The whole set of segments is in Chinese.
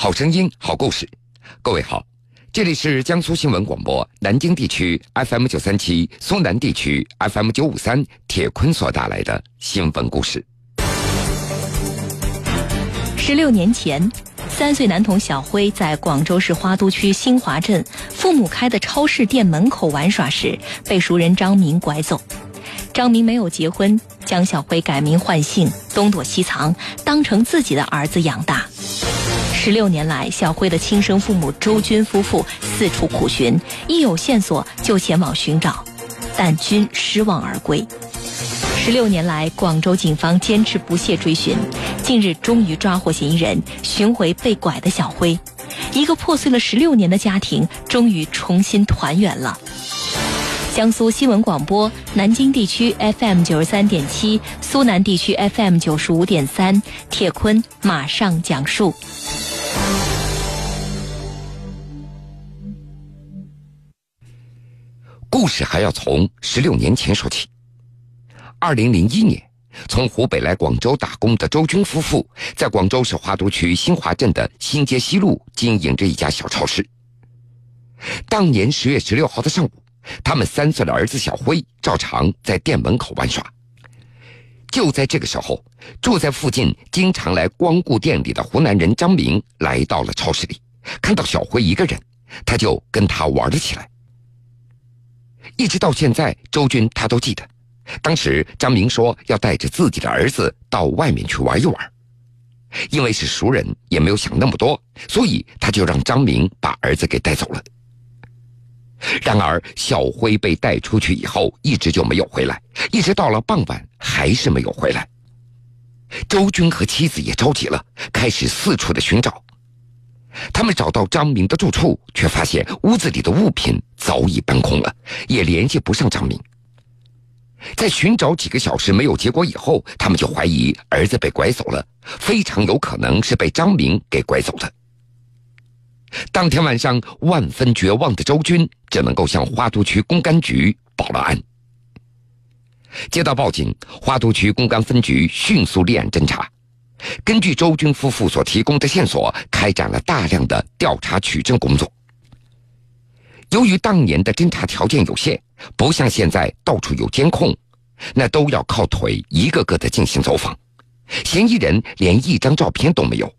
好声音，好故事。各位好，这里是江苏新闻广播南京地区 FM 九三七、苏南地区 FM 九五三。铁坤所带来的新闻故事。十六年前，三岁男童小辉在广州市花都区新华镇父母开的超市店门口玩耍时，被熟人张明拐走。张明没有结婚，将小辉改名换姓，东躲西藏，当成自己的儿子养大。十六年来，小辉的亲生父母周军夫妇四处苦寻，一有线索就前往寻找，但均失望而归。十六年来，广州警方坚持不懈追寻，近日终于抓获嫌疑人，寻回被拐的小辉，一个破碎了十六年的家庭终于重新团圆了。江苏新闻广播南京地区 FM 九十三点七，苏南地区 FM 九十五点三，铁坤马上讲述。故事还要从十六年前说起。二零零一年，从湖北来广州打工的周军夫妇，在广州市花都区新华镇的新街西路经营着一家小超市。当年十月十六号的上午，他们三岁的儿子小辉照常在店门口玩耍。就在这个时候，住在附近、经常来光顾店里的湖南人张明来到了超市里，看到小辉一个人，他就跟他玩了起来。一直到现在，周军他都记得，当时张明说要带着自己的儿子到外面去玩一玩，因为是熟人，也没有想那么多，所以他就让张明把儿子给带走了。然而，小辉被带出去以后，一直就没有回来，一直到了傍晚还是没有回来。周军和妻子也着急了，开始四处的寻找。他们找到张明的住处，却发现屋子里的物品早已搬空了，也联系不上张明。在寻找几个小时没有结果以后，他们就怀疑儿子被拐走了，非常有可能是被张明给拐走的。当天晚上，万分绝望的周军只能够向花都区公安局报了案。接到报警，花都区公安分局迅速立案侦查。根据周军夫妇所提供的线索，开展了大量的调查取证工作。由于当年的侦查条件有限，不像现在到处有监控，那都要靠腿一个个的进行走访，嫌疑人连一张照片都没有。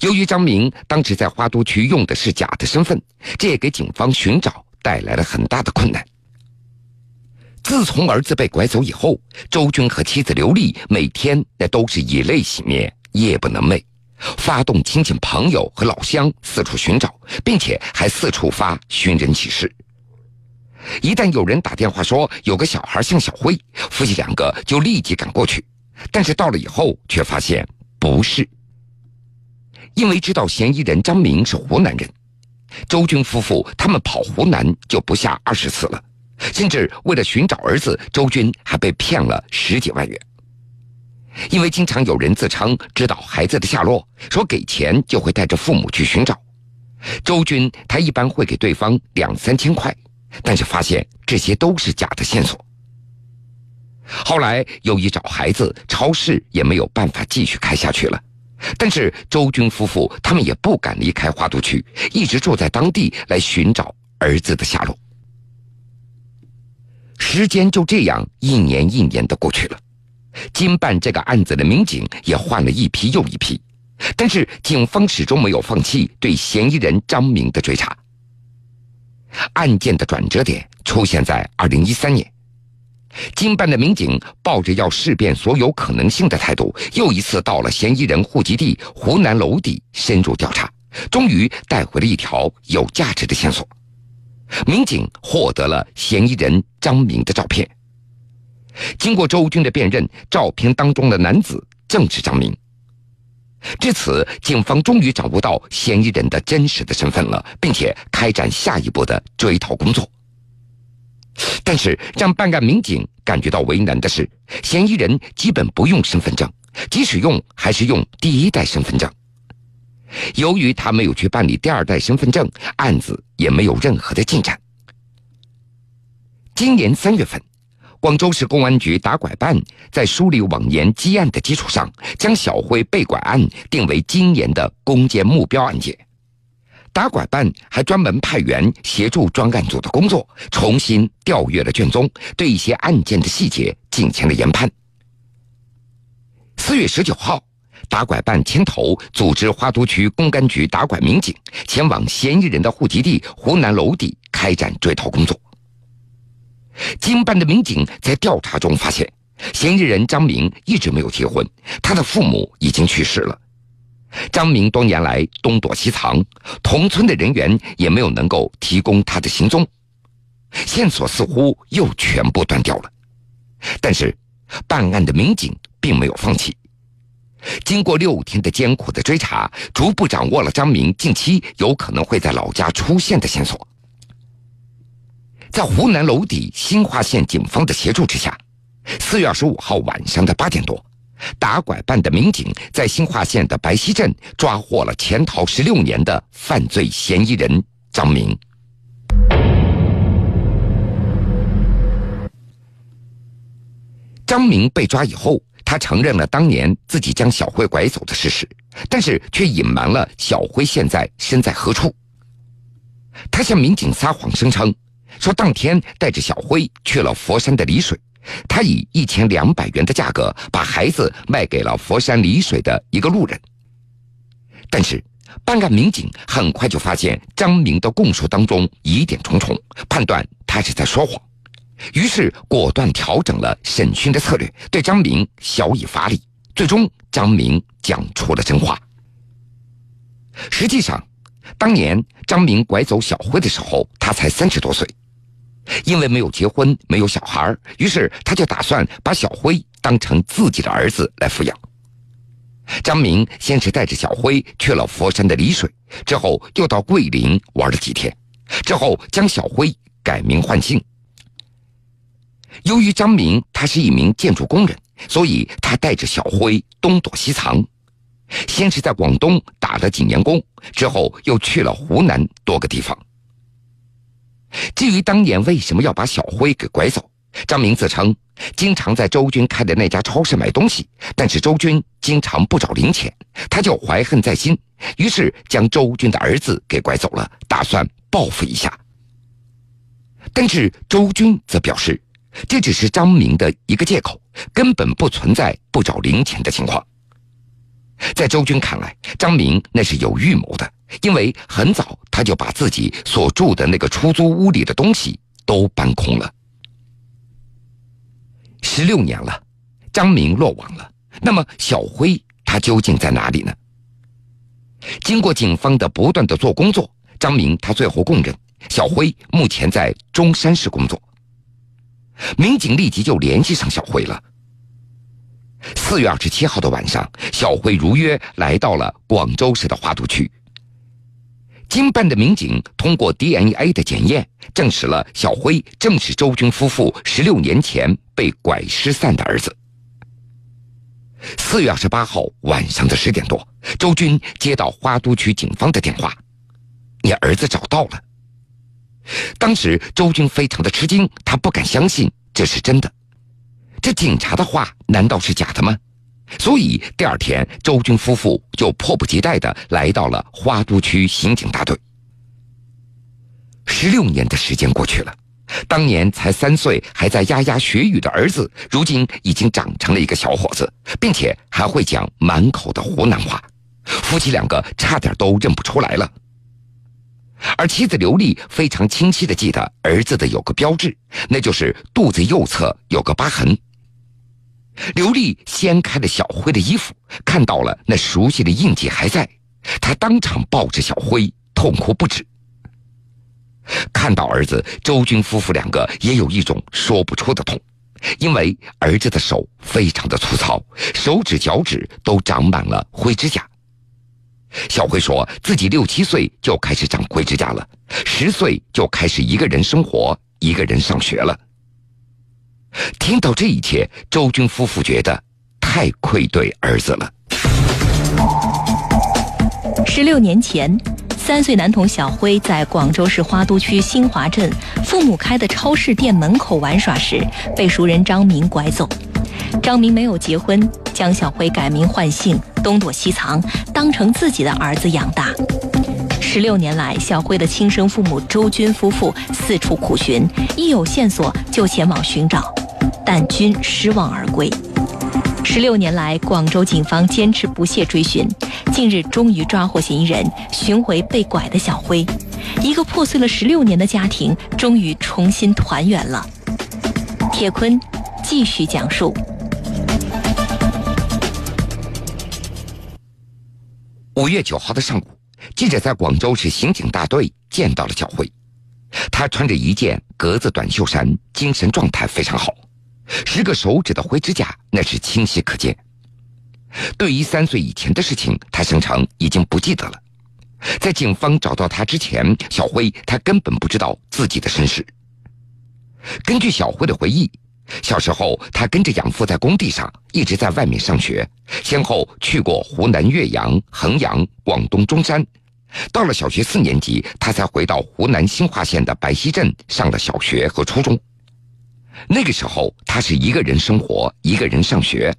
由于张明当时在花都区用的是假的身份，这也给警方寻找带来了很大的困难。自从儿子被拐走以后，周军和妻子刘丽每天那都是以泪洗面，夜不能寐，发动亲戚朋友和老乡四处寻找，并且还四处发寻人启事。一旦有人打电话说有个小孩像小辉，夫妻两个就立即赶过去，但是到了以后却发现不是。因为知道嫌疑人张明是湖南人，周军夫妇他们跑湖南就不下二十次了。甚至为了寻找儿子，周军还被骗了十几万元。因为经常有人自称知道孩子的下落，说给钱就会带着父母去寻找。周军他一般会给对方两三千块，但是发现这些都是假的线索。后来由于找孩子，超市也没有办法继续开下去了。但是周军夫妇他们也不敢离开花都区，一直住在当地来寻找儿子的下落。时间就这样一年一年的过去了，经办这个案子的民警也换了一批又一批，但是警方始终没有放弃对嫌疑人张明的追查。案件的转折点出现在二零一三年，经办的民警抱着要试遍所有可能性的态度，又一次到了嫌疑人户籍地湖南娄底深入调查，终于带回了一条有价值的线索。民警获得了嫌疑人张明的照片。经过周军的辨认，照片当中的男子正是张明。至此，警方终于掌握到嫌疑人的真实的身份了，并且开展下一步的追逃工作。但是，让办案民警感觉到为难的是，嫌疑人基本不用身份证，即使用，还是用第一代身份证。由于他没有去办理第二代身份证，案子也没有任何的进展。今年三月份，广州市公安局打拐办在梳理往年积案的基础上，将小辉被拐案定为今年的攻坚目标案件。打拐办还专门派员协助专案组的工作，重新调阅了卷宗，对一些案件的细节进行了研判。四月十九号，打拐办牵头组织花都区公安局打拐民警前往嫌疑人的户籍地湖南娄底开展追逃工作。经办的民警在调查中发现，嫌疑人张明一直没有结婚，他的父母已经去世了。张明多年来东躲西藏，同村的人员也没有能够提供他的行踪，线索似乎又全部断掉了。但是，办案的民警并没有放弃，经过六天的艰苦的追查，逐步掌握了张明近期有可能会在老家出现的线索。在湖南娄底新化县警方的协助之下，四月二十五号晚上的八点多，打拐办的民警在新化县的白溪镇抓获了潜逃十六年的犯罪嫌疑人张明。张明被抓以后，他承认了当年自己将小辉拐走的事实，但是却隐瞒了小辉现在身在何处。他向民警撒谎，声称。说当天带着小辉去了佛山的丽水，他以一千两百元的价格把孩子卖给了佛山丽水的一个路人。但是，办案民警很快就发现张明的供述当中疑点重重，判断他是在说谎，于是果断调整了审讯的策略，对张明小以罚礼。最终，张明讲出了真话。实际上，当年张明拐走小辉的时候，他才三十多岁。因为没有结婚，没有小孩于是他就打算把小辉当成自己的儿子来抚养。张明先是带着小辉去了佛山的丽水，之后又到桂林玩了几天，之后将小辉改名换姓。由于张明他是一名建筑工人，所以他带着小辉东躲西藏，先是在广东打了几年工，之后又去了湖南多个地方。至于当年为什么要把小辉给拐走，张明自称经常在周军开的那家超市买东西，但是周军经常不找零钱，他就怀恨在心，于是将周军的儿子给拐走了，打算报复一下。但是周军则表示，这只是张明的一个借口，根本不存在不找零钱的情况。在周军看来，张明那是有预谋的，因为很早他就把自己所住的那个出租屋里的东西都搬空了。十六年了，张明落网了，那么小辉他究竟在哪里呢？经过警方的不断的做工作，张明他最后供认，小辉目前在中山市工作。民警立即就联系上小辉了。四月二十七号的晚上，小辉如约来到了广州市的花都区。经办的民警通过 DNA 的检验，证实了小辉正是周军夫妇十六年前被拐失散的儿子。四月二十八号晚上的十点多，周军接到花都区警方的电话：“你儿子找到了。”当时周军非常的吃惊，他不敢相信这是真的。这警察的话难道是假的吗？所以第二天，周军夫妇就迫不及待的来到了花都区刑警大队。十六年的时间过去了，当年才三岁还在牙牙学语的儿子，如今已经长成了一个小伙子，并且还会讲满口的湖南话，夫妻两个差点都认不出来了。而妻子刘丽非常清晰的记得儿子的有个标志，那就是肚子右侧有个疤痕。刘丽掀开了小辉的衣服，看到了那熟悉的印记还在，她当场抱着小辉痛哭不止。看到儿子，周军夫妇两个也有一种说不出的痛，因为儿子的手非常的粗糙，手指脚趾都长满了灰指甲。小辉说自己六七岁就开始长灰指甲了，十岁就开始一个人生活，一个人上学了。听到这一切，周军夫妇觉得太愧对儿子了。十六年前，三岁男童小辉在广州市花都区新华镇父母开的超市店门口玩耍时，被熟人张明拐走。张明没有结婚，将小辉改名换姓，东躲西藏，当成自己的儿子养大。十六年来，小辉的亲生父母周军夫妇四处苦寻，一有线索就前往寻找，但均失望而归。十六年来，广州警方坚持不懈追寻，近日终于抓获嫌疑人，寻回被拐的小辉。一个破碎了十六年的家庭，终于重新团圆了。铁坤继续讲述。五月九号的上午，记者在广州市刑警大队见到了小辉。他穿着一件格子短袖衫，精神状态非常好。十个手指的灰指甲，那是清晰可见。对于三岁以前的事情，他声称已经不记得了。在警方找到他之前，小辉他根本不知道自己的身世。根据小辉的回忆，小时候他跟着养父在工地上，一直在外面上学，先后去过湖南岳阳、衡阳、广东中山。到了小学四年级，他才回到湖南新化县的白溪镇上了小学和初中。那个时候，他是一个人生活，一个人上学。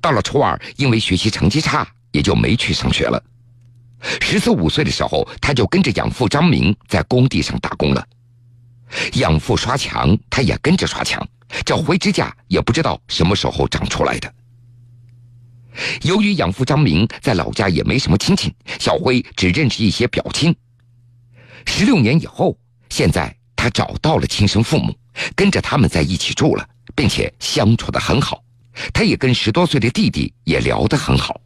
到了初二，因为学习成绩差，也就没去上学了。十四五岁的时候，他就跟着养父张明在工地上打工了。养父刷墙，他也跟着刷墙。这灰指甲也不知道什么时候长出来的。由于养父张明在老家也没什么亲戚，小辉只认识一些表亲。十六年以后，现在他找到了亲生父母。跟着他们在一起住了，并且相处的很好。他也跟十多岁的弟弟也聊得很好。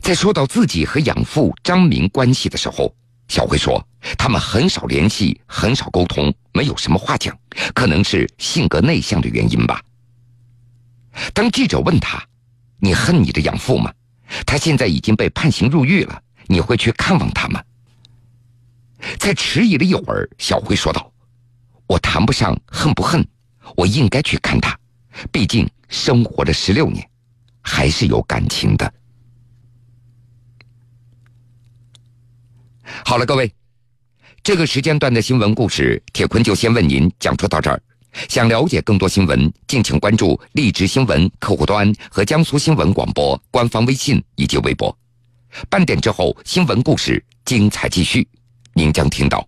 在说到自己和养父张明关系的时候，小辉说他们很少联系，很少沟通，没有什么话讲，可能是性格内向的原因吧。当记者问他：“你恨你的养父吗？他现在已经被判刑入狱了，你会去看望他吗？”在迟疑了一会儿，小辉说道。我谈不上恨不恨，我应该去看他，毕竟生活了十六年，还是有感情的。好了，各位，这个时间段的新闻故事，铁坤就先为您讲述到这儿。想了解更多新闻，敬请关注荔枝新闻客户端和江苏新闻广播官方微信以及微博。半点之后，新闻故事精彩继续，您将听到。